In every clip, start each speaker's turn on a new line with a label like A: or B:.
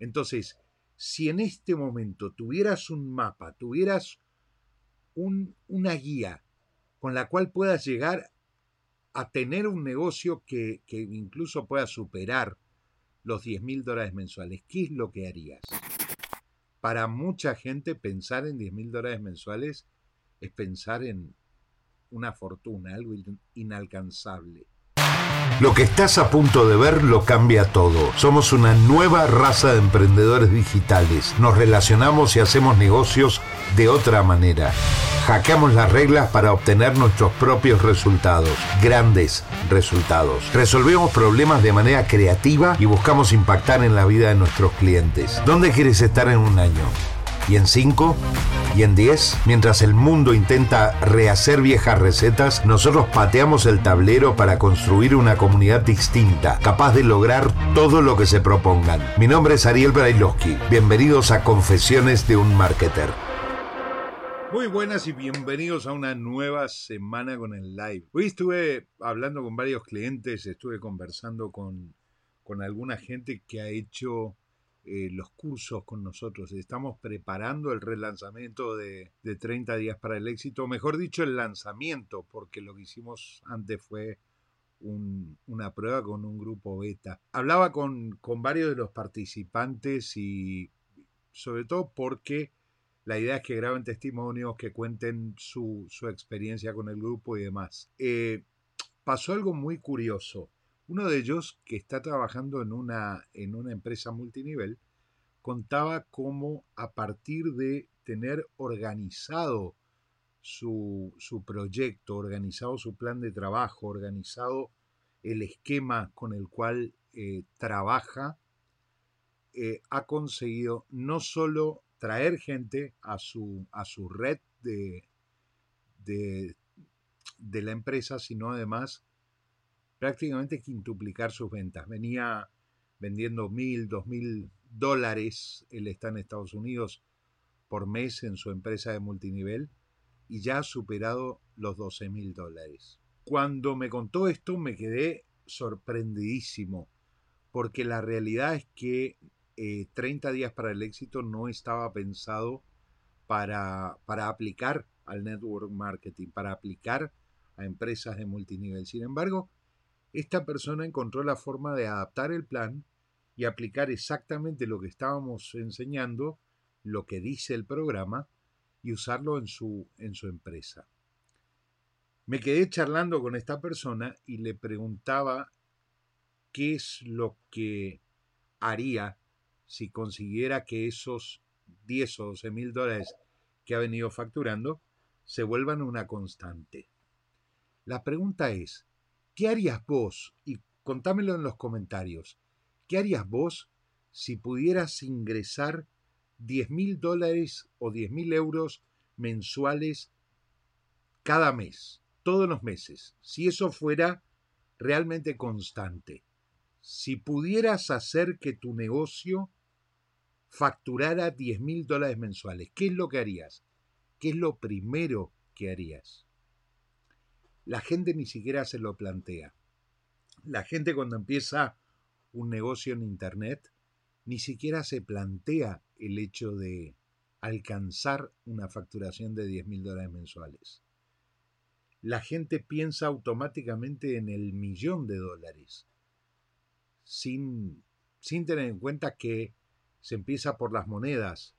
A: Entonces, si en este momento tuvieras un mapa, tuvieras una guía con la cual puedas llegar a tener un negocio que, que incluso pueda superar los 10 mil dólares mensuales, ¿qué es lo que harías? Para mucha gente pensar en 10 mil dólares mensuales es pensar en una fortuna, algo inalcanzable.
B: Lo que estás a punto de ver lo cambia todo. Somos una nueva raza de emprendedores digitales. Nos relacionamos y hacemos negocios de otra manera. Hackeamos las reglas para obtener nuestros propios resultados, grandes resultados. Resolvemos problemas de manera creativa y buscamos impactar en la vida de nuestros clientes. ¿Dónde quieres estar en un año? ¿Y en 5? ¿Y en 10? Mientras el mundo intenta rehacer viejas recetas, nosotros pateamos el tablero para construir una comunidad distinta, capaz de lograr todo lo que se propongan. Mi nombre es Ariel Brailovsky. Bienvenidos a Confesiones de un Marketer.
A: Muy buenas y bienvenidos a una nueva semana con el live. Hoy estuve hablando con varios clientes, estuve conversando con, con alguna gente que ha hecho eh, los cursos con nosotros. Estamos preparando el relanzamiento de, 30 días para el éxito, mejor dicho, el lanzamiento, porque lo que hicimos antes fue una prueba con un grupo beta. Hablaba con, varios de los participantes y sobre todo porque la idea es que graben testimonios, que cuenten su, experiencia con el grupo y demás. Eh, pasó algo muy curioso. Uno de ellos, que está trabajando en una, en una empresa multinivel, contaba cómo a partir de tener organizado su, proyecto, organizado su plan de trabajo, organizado el esquema con el cual eh, trabaja, eh, ha conseguido no solo traer gente a su, a su red de, de la empresa, sino además prácticamente quintuplicar sus ventas. Venía vendiendo mil, dos mil dólares, él está en Estados Unidos por mes en su empresa de multinivel y ya ha superado los 12 mil dólares. Cuando me contó esto me quedé sorprendidísimo porque la realidad es que 30 eh, días para el éxito no estaba pensado para, para aplicar al network marketing, para aplicar a empresas de multinivel. Sin embargo, esta persona encontró la forma de adaptar el plan y aplicar exactamente lo que estábamos enseñando, lo que dice el programa, y usarlo en su, en su empresa. Me quedé charlando con esta persona y le preguntaba qué es lo que haría si consiguiera que esos 10 o 12 mil dólares que ha venido facturando se vuelvan una constante. La pregunta es, ¿Qué harías vos? Y contámelo en los comentarios. ¿Qué harías vos si pudieras ingresar 10 mil dólares o 10 mil euros mensuales cada mes, todos los meses? Si eso fuera realmente constante. Si pudieras hacer que tu negocio facturara 10 mil dólares mensuales, ¿qué es lo que harías? ¿Qué es lo primero que harías? La gente ni siquiera se lo plantea. La gente cuando empieza un negocio en Internet ni siquiera se plantea el hecho de alcanzar una facturación de 10 mil dólares mensuales. La gente piensa automáticamente en el millón de dólares, sin, sin tener en cuenta que se empieza por las monedas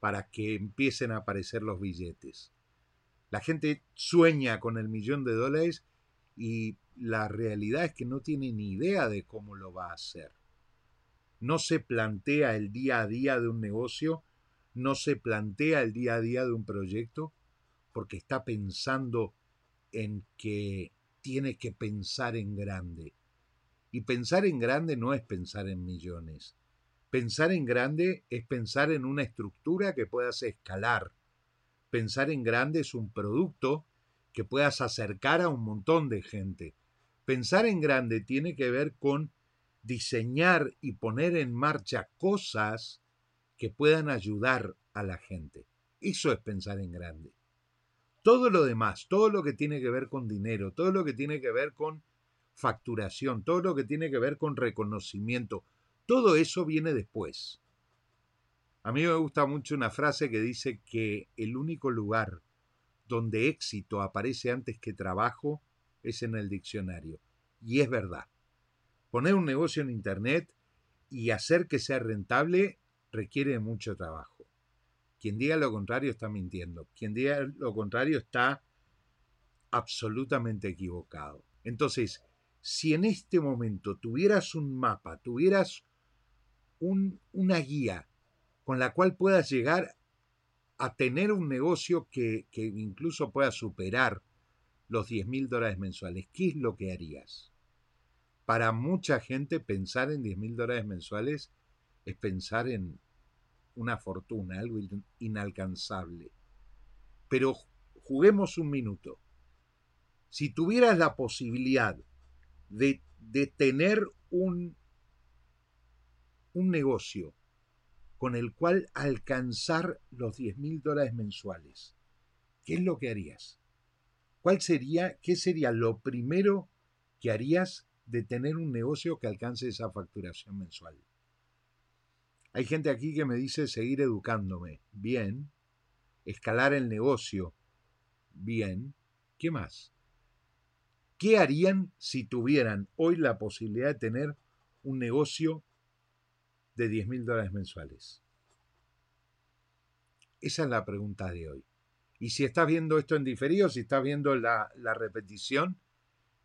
A: para que empiecen a aparecer los billetes. La gente sueña con el millón de dólares y la realidad es que no tiene ni idea de cómo lo va a hacer. No se plantea el día a día de un negocio, no se plantea el día a día de un proyecto, porque está pensando en que tiene que pensar en grande. Y pensar en grande no es pensar en millones. Pensar en grande es pensar en una estructura que puedas escalar, Pensar en grande es un producto que puedas acercar a un montón de gente. Pensar en grande tiene que ver con diseñar y poner en marcha cosas que puedan ayudar a la gente. Eso es pensar en grande. Todo lo demás, todo lo que tiene que ver con dinero, todo lo que tiene que ver con facturación, todo lo que tiene que ver con reconocimiento, todo eso viene después. A mí me gusta mucho una frase que dice que el único lugar donde éxito aparece antes que trabajo es en el diccionario. Y es verdad. Poner un negocio en Internet y hacer que sea rentable requiere mucho trabajo. Quien diga lo contrario está mintiendo. Quien diga lo contrario está absolutamente equivocado. Entonces, si en este momento tuvieras un mapa, tuvieras una guía con la cual puedas llegar a tener un negocio que, incluso pueda superar los 10 mil dólares mensuales, ¿qué es lo que harías? Para mucha gente pensar en 10 mil dólares mensuales es pensar en una fortuna, algo inalcanzable. Pero juguemos un minuto. Si tuvieras la posibilidad de, de tener un, un negocio con el cual alcanzar los 10 mil dólares mensuales, ¿qué es lo que harías? ¿Cuál sería, qué sería lo primero que harías de tener un negocio que alcance esa facturación mensual? Hay gente aquí que me dice seguir educándome. Bien. Escalar el negocio. Bien. ¿Qué más? ¿Qué harían si tuvieran hoy la posibilidad de tener un negocio de 10 mil dólares mensuales? Esa es la pregunta de hoy. Y si estás viendo esto en diferido, si estás viendo la, la repetición,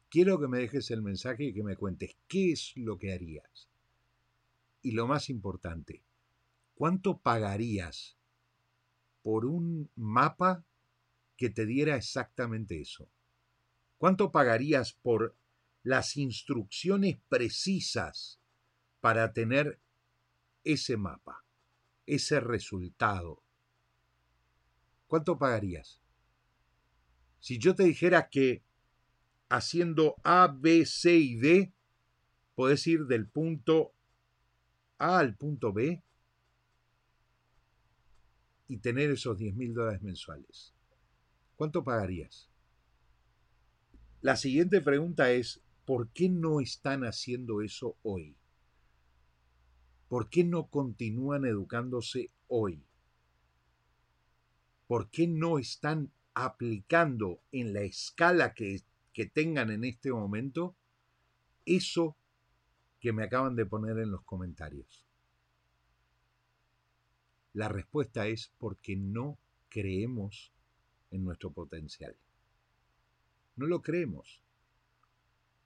A: quiero que me dejes el mensaje y que me cuentes qué es lo que harías. Y lo más importante, ¿cuánto pagarías por un mapa que te diera exactamente eso? ¿Cuánto pagarías por las instrucciones precisas para tener ese mapa, ese resultado? ¿Cuánto pagarías? Si yo te dijera que haciendo A, B, C y D, puedes ir del punto A al punto B y tener esos 10 mil dólares mensuales. ¿Cuánto pagarías? La siguiente pregunta es, ¿por qué no están haciendo eso hoy? ¿Por qué no continúan educándose hoy? ¿por qué no están aplicando en la escala que, que tengan en este momento eso que me acaban de poner en los comentarios? La respuesta es porque no creemos en nuestro potencial. No lo creemos.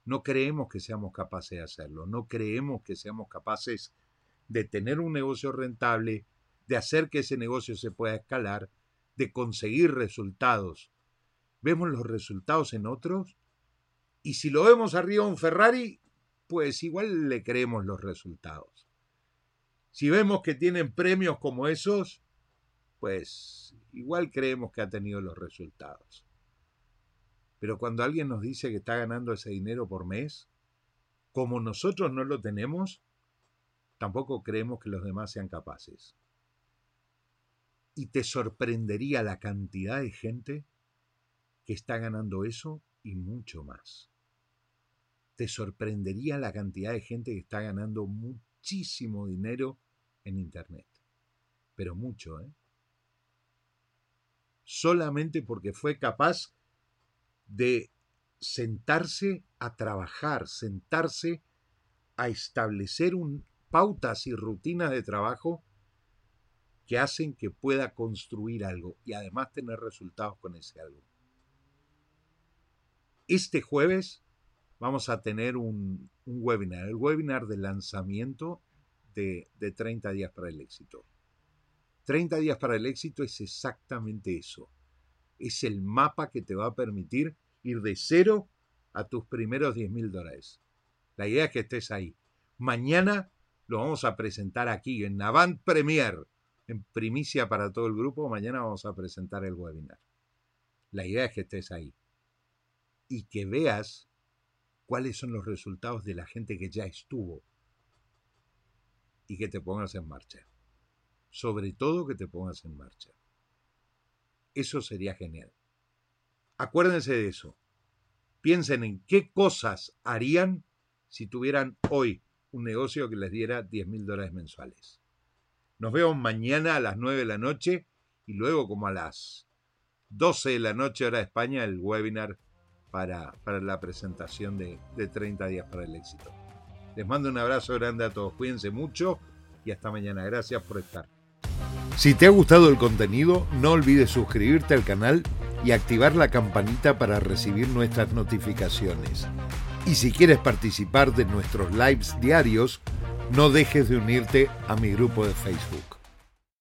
A: No creemos que seamos capaces de hacerlo. No creemos que seamos capaces de tener un negocio rentable, de hacer que ese negocio se pueda escalar, de conseguir resultados. Vemos los resultados en otros y si lo vemos arriba un Ferrari, pues igual le creemos los resultados. Si vemos que tienen premios como esos, pues igual creemos que ha tenido los resultados. Pero cuando alguien nos dice que está ganando ese dinero por mes, como nosotros no lo tenemos, tampoco creemos que los demás sean capaces y te sorprendería la cantidad de gente que está ganando eso y mucho más. Te sorprendería la cantidad de gente que está ganando muchísimo dinero en Internet. Pero mucho, ¿eh? Solamente porque fue capaz de sentarse a trabajar, sentarse a establecer un, pautas y rutinas de trabajo que hacen que pueda construir algo y además tener resultados con ese algo. Este jueves vamos a tener un, webinar, el webinar de lanzamiento de, de 30 días para el éxito. 30 días para el éxito es exactamente eso. Es el mapa que te va a permitir ir de cero a tus primeros 10 mil dólares. La idea es que estés ahí. Mañana lo vamos a presentar aquí en Avant Premier en primicia para todo el grupo, mañana vamos a presentar el webinar. La idea es que estés ahí y que veas cuáles son los resultados de la gente que ya estuvo y que te pongas en marcha. Sobre todo que te pongas en marcha. Eso sería genial. Acuérdense de eso. Piensen en qué cosas harían si tuvieran hoy un negocio que les diera 10 mil dólares mensuales Nos vemos mañana a las 9 de la noche y luego como a las 12 de la noche hora de España el webinar para, para la presentación de, de 30 días para el éxito. Les mando un abrazo grande a todos, cuídense mucho y hasta mañana. Gracias por estar.
B: Si te ha gustado el contenido, no olvides suscribirte al canal y activar la campanita para recibir nuestras notificaciones. Y si quieres participar de nuestros lives diarios, no dejes de unirte a mi grupo de Facebook.